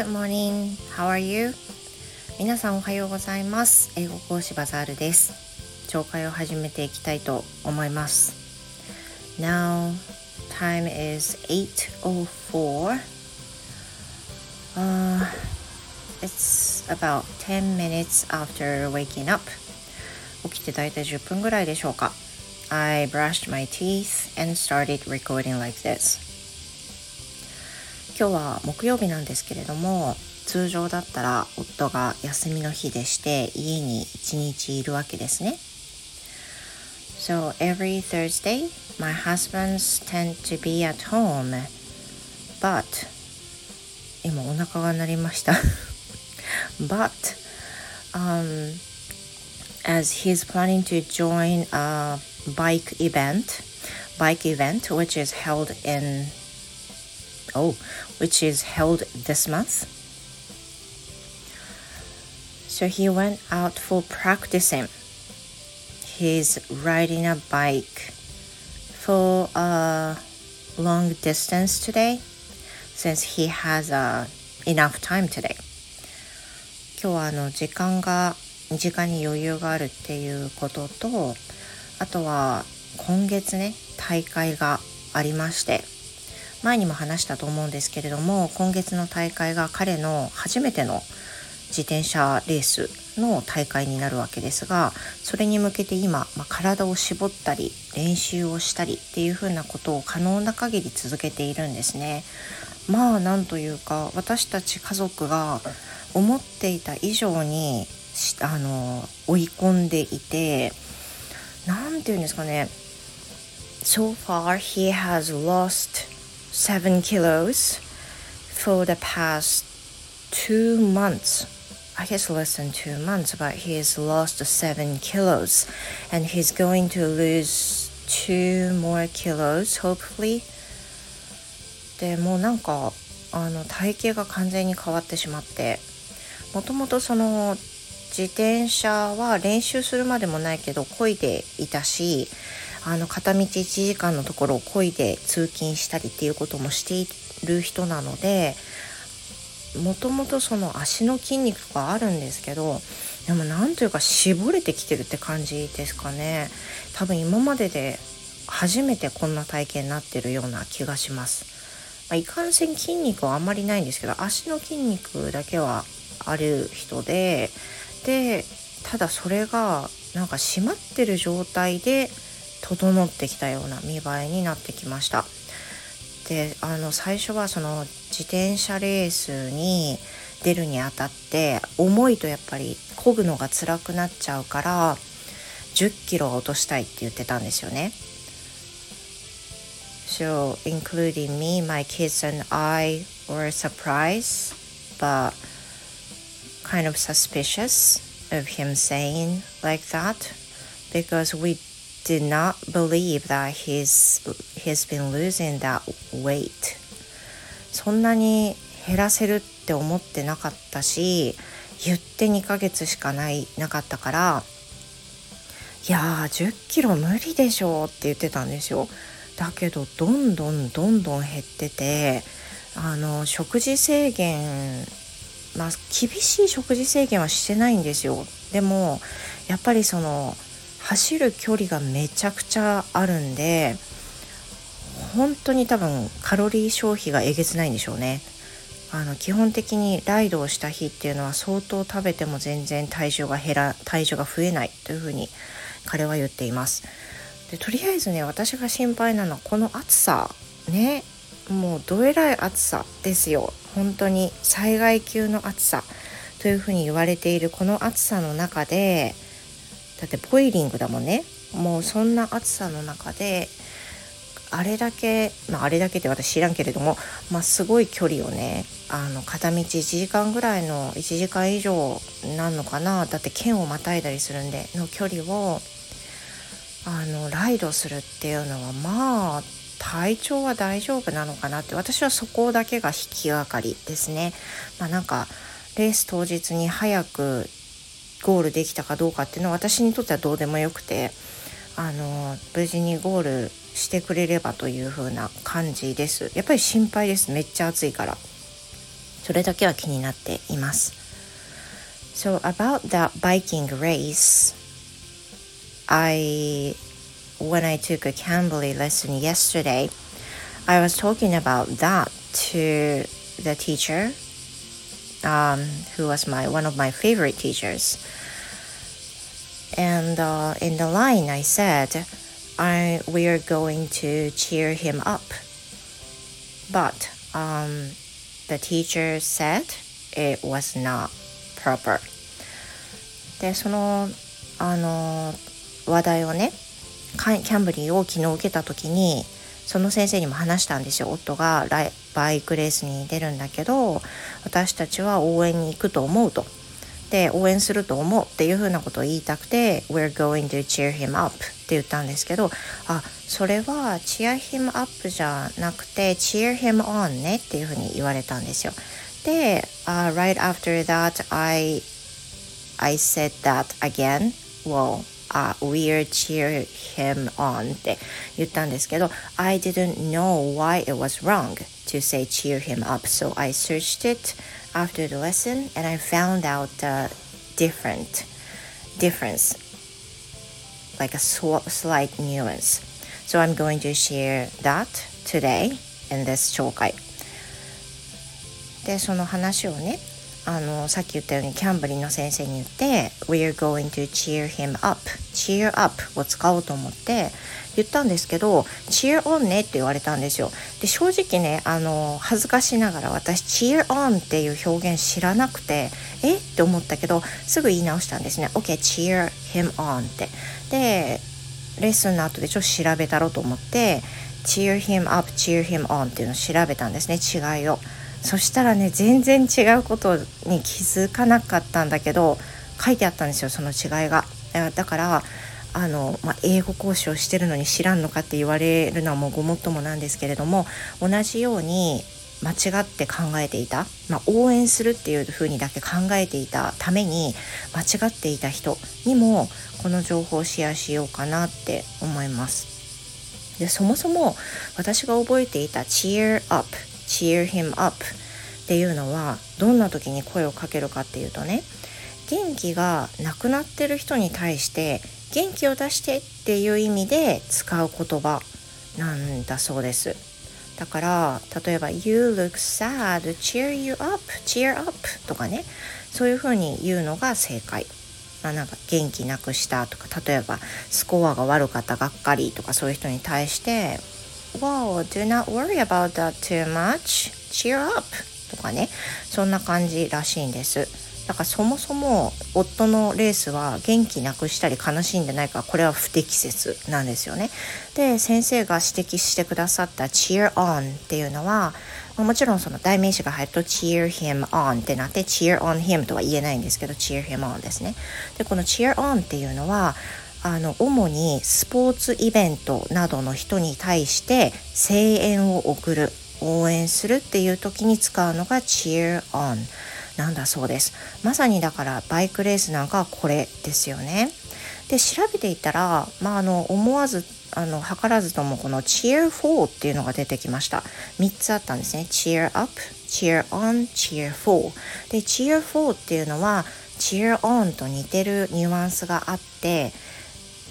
Good morning. How are you? 皆さんおはようございます。英語講師バザールです。紹介を始めていきたいと思います。Now, time is 8.04. Uh, it's about 10 minutes after waking up. 起きて大体10分ぐらいでしょうか。I brushed my teeth and started recording like this. 今日は木曜日なんですけれども通常だったら夫が休みの日でして家に一日いるわけですね。So every Thursday, my husbands tend to be at home. But 今お腹が鳴りました。But um, as he's planning to join a bike event, bike event which is held in oh, which is held this month. So he went out for practicing. He's riding a bike for a long distance today since he has uh, enough time today. 今日はあの時間が時間に余裕があるっていうこととあとは今月ね大会がありまして前にも話したと思うんですけれども今月の大会が彼の初めての自転車レースの大会になるわけですがそれに向けて今、まあ、体を絞ったり練習をしたりっていうふうなことを可能な限り続けているんですね。まあなんというか私たち家族が思っていた以上にあの追い込んでいて何て言うんですかね So far he has lost 7 kilos for the past two months. I guess less than two months, but he has lost 7 kilos and he's going to lose two more kilos, hopefully. でもうなんかあの体型が完全に変わってしまってもともとその自転車は練習するまでもないけど漕いでいたし あの片道1時間のところを漕いで通勤したりっていうこともしている人なのでもともとその足の筋肉があるんですけどでもなんというか絞れてきてるって感じですかね。多分今までで初めてこんな体型になってるような気がします、まあ、いかんせん筋肉はあんまりないんですけど足の筋肉だけはある人ででただそれがなんか締まってる状態で整ってきたような見栄えになってきましたであの最初はその自転車レースに出るにあたって重いとやっぱり漕ぐのが辛くなっちゃうから10キロは落としたいって言ってたんですよね So including me, my kids and I were surprised but kind of suspicious of him saying like that because we did not believe that he's he's been losing that weight. そんなに減らせるって思ってなかったし言って2ヶ月しかないなかったからいやー10キロ無理でしょって言ってたんですよ。だけどどんどんどんどん減っててあの食事制限まあ厳しい食事制限はしてないんですよ。でもやっぱりその走る距離がめちゃくちゃあるんで本当に多分カロリー消費がえげつないんでしょうね。あの基本的にライドをした日っていうのは相当食べても全然体重が減ら体重が増えないというふうに彼は言っています。でとりあえずね私が心配なのはこの暑さねもうどえらい暑さですよ。本当に災害級の暑さというふうに言われているこの暑さの中でだってボイリングだもんねもうそんな暑さの中であれだけ、まあ、あれだけって私知らんけれども、まあ、すごい距離をねあの片道1時間ぐらいの1時間以上なんのかなだって県をまたいだりするんでの距離をあのライドするっていうのはまあ体調は大丈夫なのかなって私はそこだけが引きがかりですね。まあ、なんかレース当日に早くゴールできたかどうかっていうのは私にとってはどうでもよくてあの無事にゴールしてくれればという風な感じですやっぱり心配ですめっちゃ暑いからそれだけは気になっています So about that biking race I when I took a Cambly lesson yesterday I was talking about that to the teacher um, who was my one of my favorite teachers and uh, in the line I said I we are going to cheer him up but um, the teacher said it was not proper でそのあの話題をねキャンブリーを昨日受けた時に その先生にも話したんですよ。夫がバイクレースに出るんだけど私たちは応援に行くと思うと。で応援すると思うっていうふうなことを言いたくて We're going to cheer him up って言ったんですけどあそれは cheer him up じゃなくて cheer him on ねっていうふうに言われたんですよ。で、uh, right after that I I said that again. Well uh, we'll cheer him on って言ったんですけど I didn't know why it was wrong to say cheer him up so I searched it after the lesson and I found out the different difference like a slight nuance so I'm going to share that today in this 紹介でその話をね あのさっき言ったようにキャンブリーの先生に言って We're going to cheer him up. Cheer up を使おうと思って言ったんですけど cheer on ねって言われたんですよ。で正直ねあの恥ずかしながら私 cheer on っていう表現知らなくてえ？って思ったけどすぐ言い直したんですね。OK cheer him on って。でレッスンの後でちょっと調べたろうと思って cheer him up cheer him on っていうのを調べたんですね。違いを。そしたらね全然違うことに気づかなかったんだけど書いてあったんですよその違いが。だからあの、まあ、英語講師をしてるのに知らんのかって言われるのはもうごもっともなんですけれども同じように間違って考えていた、まあ、応援するっていうふうにだけ考えていたために間違っていた人にもこの情報をシェアしようかなって思います。でそもそも私が覚えていた Cheer Up cheer him up っていうのはどんな時に声をかけるかっていうとね元気がなくなってる人に対して元気を出してっていう意味で使う言葉なんだそうです。だから例えば「You look sad cheer you up cheer up」とかねそういうふうに言うのが正解。まあ、なんか元気なくしたとか例えばスコアが悪かったがっかりとかそういう人に対して Wow, do not worry about that too much. Cheer up. とかね、そんな感じらしいんです。だからそもそも夫のレースは元気なくしたり悲しんでないからこれは不適切なんですよね。で先生が指摘してくださった cheer on っていうのはもちろんその代名詞が入ると cheer him on ってなって cheer on him とは言えないんですけど cheer him on ですね。でこの cheer on っていうのはあの主にスポーツイベントなどの人に対して声援を送る応援するっていう時に使うのが cheer on なんだそうです。まさにだからバイクレースなんかはこれですよね。で調べていたら、まあ、あの思わずあの図らずともこの cheer for っていうのが出てきました。3つあったんですね。cheer up cheer on cheer for で cheer for っていうのは cheer on と似てるニュアンスがあって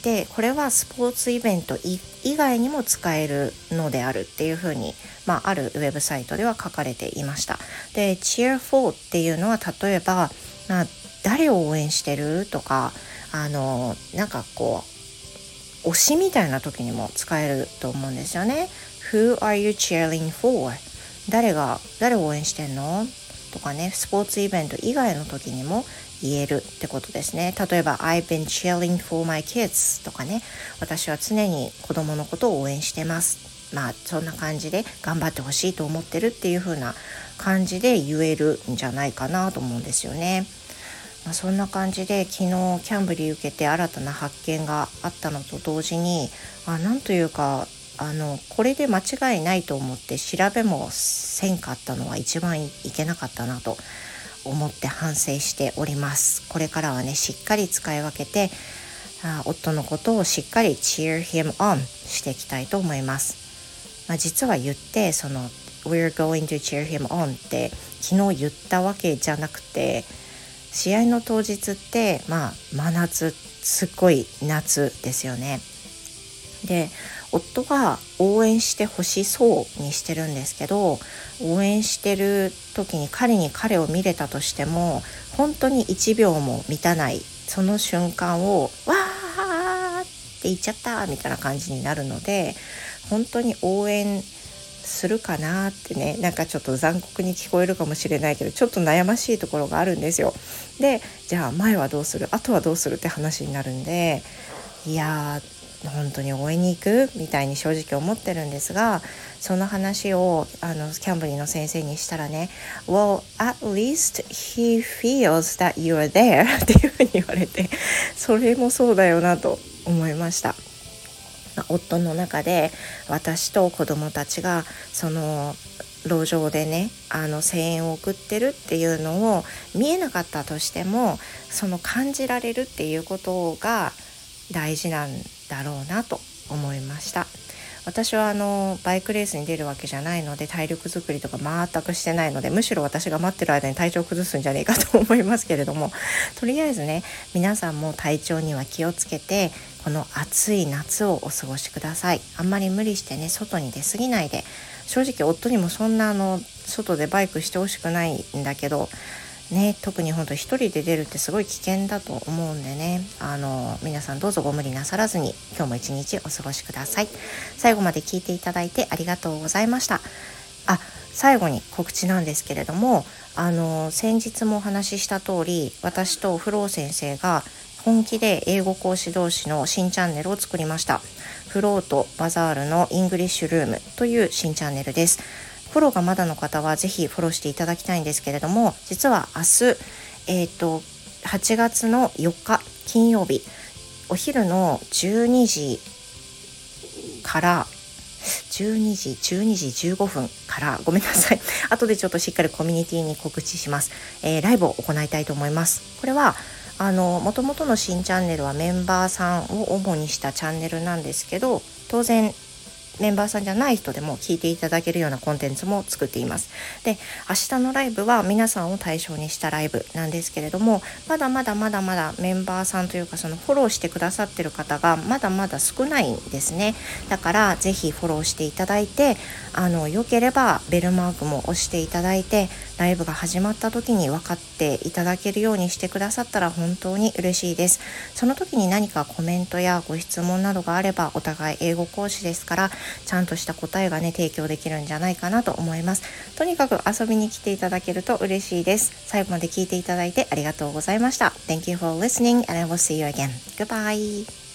でこれはスポーツイベント以外にも使えるのであるっていうふうに、まあ、あるウェブサイトでは書かれていました。で Cheer4 っていうのは例えば、まあ、誰を応援してるとかあのなんかこう推しみたいな時にも使えると思うんですよね。Who are you cheering for? 誰が誰を応援してんの？とかねスポーツイベント以外の時にも言えるってことですね。例えば I've been cheering for my kids とかね。私は常に子供のことを応援してます。まあそんな感じで頑張ってほしいと思ってるっていう風な感じで言えるんじゃないかなと思うんですよね。まあ、そんな感じで昨日キャンブリー受けて新たな発見があったのと同時にあなんというかあのこれで間違いないと思って調べもせんかったのは一番いけなかったなと。思って反省しておりますこれからはねしっかり使い分けてあ夫のことをしっかり cheer him on していきたいと思います、まあ、実は言ってその we're going to cheer him on って昨日言ったわけじゃなくて試合の当日ってまあ真夏すっごい夏ですよね。で夫は応援してほしそうにしてるんですけど応援してる時に彼に彼を見れたとしても本当に1秒も満たないその瞬間を「わー!」って言っちゃったみたいな感じになるので本当に応援するかなってねなんかちょっと残酷に聞こえるかもしれないけどちょっと悩ましいところがあるんですよ。でじゃあ前はどうする？あとはどうする？って話になるんでいや本当に応援に行くみたいに正直思ってるんですがその話をあのキャンブリーの先生にしたらね「Well at least he feels that you are there 」っていうふうに言われてそれもそうだよなと思いました。夫の中で私と子供たちがその路上でねあの声援を送ってるっていうのを見えなかったとしてもその感じられるっていうことが大事なんだろうなと思いました。私はあのバイクレースに出るわけじゃないので体力づくりとか全くしてないのでむしろ私が待ってる間に体調崩すんじゃねえかと思いますけれどもとりあえずね皆さんも体調には気をつけてこの暑い夏をお過ごしください。あんまり無理してね外に出過ぎないで。正直夫にもそんなあの外でバイクしてほしくないんだけどね、特に本当一人で出るってすごい危険だと思うんでね。あの皆さんどうぞご無理なさらずに今日も一日お過ごしください。最後まで聞いていただいてありがとうございました。あ最後に告知なんですけれどもあの先日もお話しした通り私とフロー先生が本気で英語講師同士の新チャンネルを作りました。フローとバザールのイングリッシュルームという新チャンネルです。フォローがまだの方はぜひフォローしていただきたいんですけれども実は明日、えーと、8月の4日金曜日お昼の12時から12時12時15分からごめんなさい。後でちょっとしっかりコミュニティに告知します、えー、ライブを行いたいと思います。これはあの元々の新チャンネルはメンバーさんを主にしたチャンネルなんですけど当然メンバーさんじゃない人でも聞いていただけるようなコンテンツも作っています。で、明日のライブは皆さんを対象にしたライブなんですけれども、まだまだまだまだメンバーさんというかそのフォローしてくださってる方がまだまだ少ないんですね。だからぜひフォローしていただいて、あの、良ければベルマークも押していただいて、ライブが始まった時に分かっていただけるようにしてくださったら本当に嬉しいです。その時に何かコメントやご質問などがあればお互い英語講師ですからちゃんとした答えがね提供できるんじゃないかなと思いますとにかく遊びに来ていただけると嬉しいです最後まで聞いていただいてありがとうございました Thank you for listening and I will see you again. Goodbye